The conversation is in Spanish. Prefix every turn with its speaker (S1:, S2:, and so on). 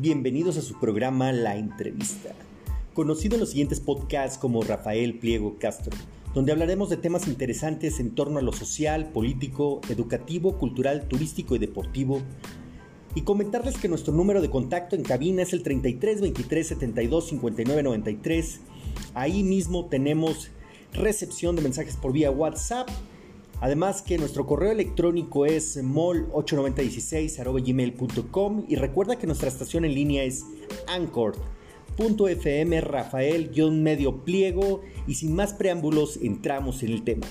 S1: Bienvenidos a su programa La Entrevista, conocido en los siguientes podcasts como Rafael Pliego Castro, donde hablaremos de temas interesantes en torno a lo social, político, educativo, cultural, turístico y deportivo. Y comentarles que nuestro número de contacto en cabina es el 33 23 72 59 93. Ahí mismo tenemos recepción de mensajes por vía WhatsApp Además que nuestro correo electrónico es mol8916.gmail.com y recuerda que nuestra estación en línea es anchor.fm Rafael-medio pliego y sin más preámbulos entramos en el tema.